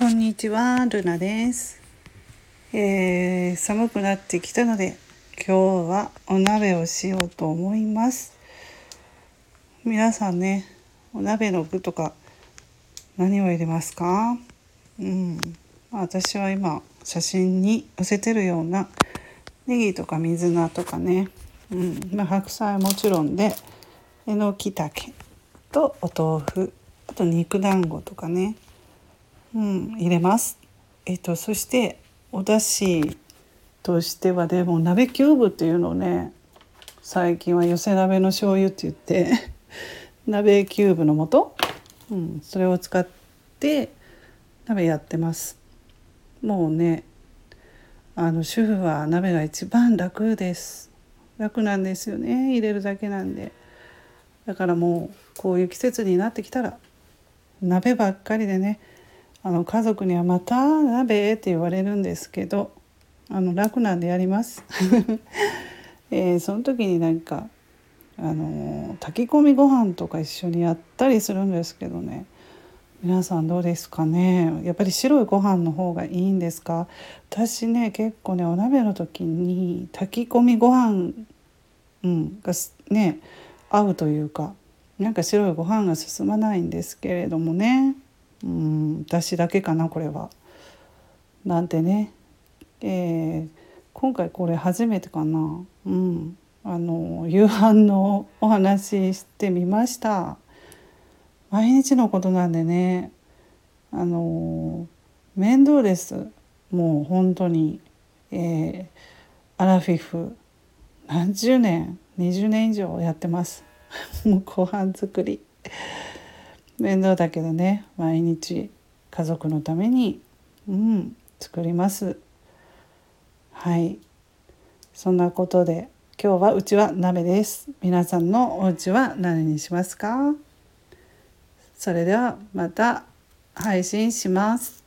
こんにちは、ルナです、えー寒くなってきたので今日はお鍋をしようと思います。皆さんねお鍋の具とか何を入れますか？うん。私は今写真に載せてるようなネギとか水菜とかね、うん。まあ、白菜はもちろんでえのきたけとお豆腐あと肉団子とかね。うん、入れます。えっとそしてお出汁としてはでも鍋キューブっていうのをね最近は寄せ鍋の醤油って言って 鍋キューブの素、うん、それを使って鍋やってます。もうねあの主婦は鍋が一番楽です。楽なんですよね入れるだけなんで。だからもうこういう季節になってきたら鍋ばっかりでねあの家族には「また鍋?」って言われるんですけどあの楽なんでやります。えーその時になんかあの炊き込みご飯とか一緒にやったりするんですけどね皆さんどうですかね？やっぱり白いご飯の方がいいんですか？私ね結構ねお鍋の時に炊き込みご飯、うん、がね合うというかなんか白いご飯が進まないんですけれどもねうん私だけかなこれは。なんてね、えー今回これ初めてかな、うん、あの夕飯のお話してみました。毎日のことなんでね。あの面倒です。もう本当に、えーアラフィフ。何十年？20年以上やってます。もうご飯作り。面倒だけどね毎日家族のためにうん作ります。はい。そんなことで今日はうちは鍋です。皆さんのお家は何にしますか？それではまた配信します。